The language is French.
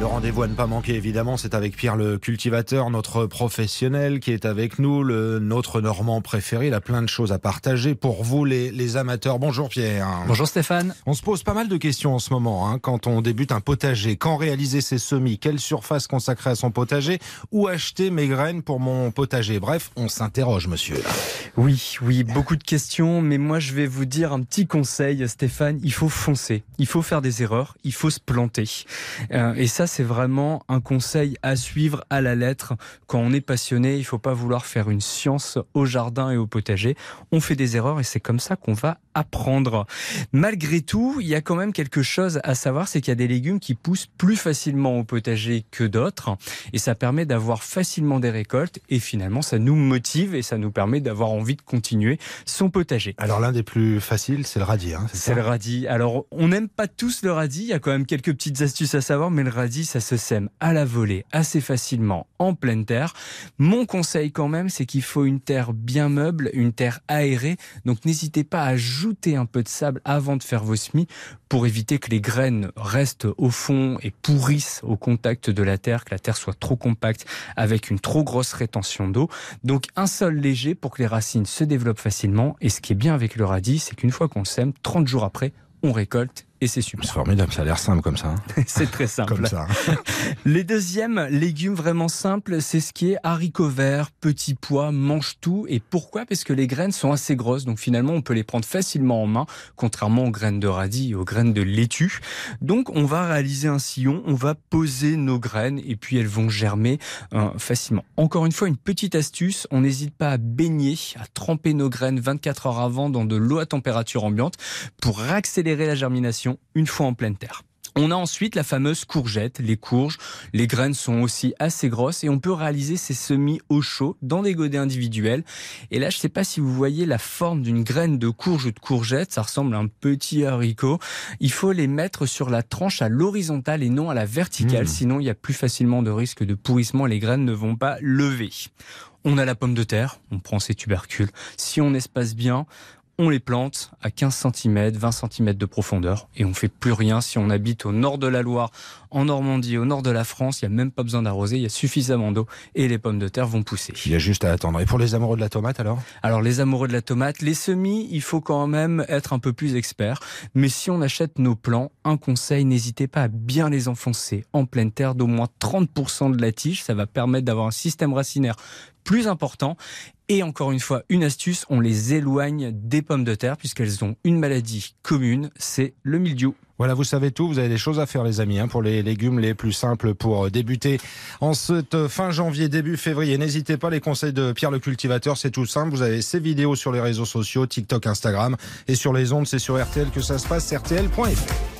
Le rendez-vous à ne pas manquer, évidemment, c'est avec Pierre le cultivateur, notre professionnel qui est avec nous, le, notre Normand préféré. Il a plein de choses à partager pour vous, les, les amateurs. Bonjour Pierre. Bonjour Stéphane. On se pose pas mal de questions en ce moment hein, quand on débute un potager. Quand réaliser ses semis? Quelle surface consacrer à son potager? Où acheter mes graines pour mon potager? Bref, on s'interroge, monsieur. Oui, oui, beaucoup de questions, mais moi je vais vous dire un petit conseil, Stéphane. Il faut foncer, il faut faire des erreurs, il faut se planter. Euh, et ça, c'est vraiment un conseil à suivre à la lettre. Quand on est passionné, il ne faut pas vouloir faire une science au jardin et au potager. On fait des erreurs et c'est comme ça qu'on va apprendre. Malgré tout, il y a quand même quelque chose à savoir, c'est qu'il y a des légumes qui poussent plus facilement au potager que d'autres et ça permet d'avoir facilement des récoltes et finalement ça nous motive et ça nous permet d'avoir envie de continuer son potager. Alors l'un des plus faciles, c'est le radis. Hein, c'est le radis. Alors on n'aime pas tous le radis, il y a quand même quelques petites astuces à savoir, mais le radis ça se sème à la volée assez facilement en pleine terre. Mon conseil quand même, c'est qu'il faut une terre bien meuble, une terre aérée. Donc n'hésitez pas à ajouter un peu de sable avant de faire vos semis pour éviter que les graines restent au fond et pourrissent au contact de la terre, que la terre soit trop compacte avec une trop grosse rétention d'eau. Donc un sol léger pour que les racines se développent facilement. Et ce qui est bien avec le radis, c'est qu'une fois qu'on sème, 30 jours après, on récolte et c'est super. C'est formidable, ça a l'air simple comme ça. Hein. c'est très simple. comme ça. Les deuxièmes légumes vraiment simples, c'est ce qui est haricots verts, petits pois, mange tout. Et pourquoi? Parce que les graines sont assez grosses, donc finalement on peut les prendre facilement en main, contrairement aux graines de radis et aux graines de laitue. Donc on va réaliser un sillon, on va poser nos graines et puis elles vont germer euh, facilement. Encore une fois, une petite astuce, on n'hésite pas à baigner, à tremper nos graines 24 heures avant dans de l'eau à température ambiante pour accélérer la germination une fois en pleine terre. On a ensuite la fameuse courgette, les courges. Les graines sont aussi assez grosses et on peut réaliser ces semis au chaud dans des godets individuels. Et là, je ne sais pas si vous voyez la forme d'une graine de courge ou de courgette. Ça ressemble à un petit haricot. Il faut les mettre sur la tranche à l'horizontale et non à la verticale. Mmh. Sinon, il y a plus facilement de risque de pourrissement. Les graines ne vont pas lever. On a la pomme de terre, on prend ses tubercules. Si on espace bien, on les plante à 15 cm, 20 cm de profondeur et on fait plus rien. Si on habite au nord de la Loire, en Normandie, au nord de la France, il n'y a même pas besoin d'arroser, il y a suffisamment d'eau et les pommes de terre vont pousser. Il y a juste à attendre. Et pour les amoureux de la tomate alors? Alors les amoureux de la tomate, les semis, il faut quand même être un peu plus expert. Mais si on achète nos plants, un conseil, n'hésitez pas à bien les enfoncer en pleine terre d'au moins 30% de la tige. Ça va permettre d'avoir un système racinaire plus important. Et encore une fois, une astuce, on les éloigne des pommes de terre puisqu'elles ont une maladie commune, c'est le mildiou. Voilà, vous savez tout, vous avez des choses à faire les amis, hein, pour les légumes les plus simples pour débuter en cette fin janvier, début février. N'hésitez pas, les conseils de Pierre le cultivateur, c'est tout simple. Vous avez ces vidéos sur les réseaux sociaux, TikTok, Instagram, et sur les ondes, c'est sur RTL que ça se passe, rtl.fr.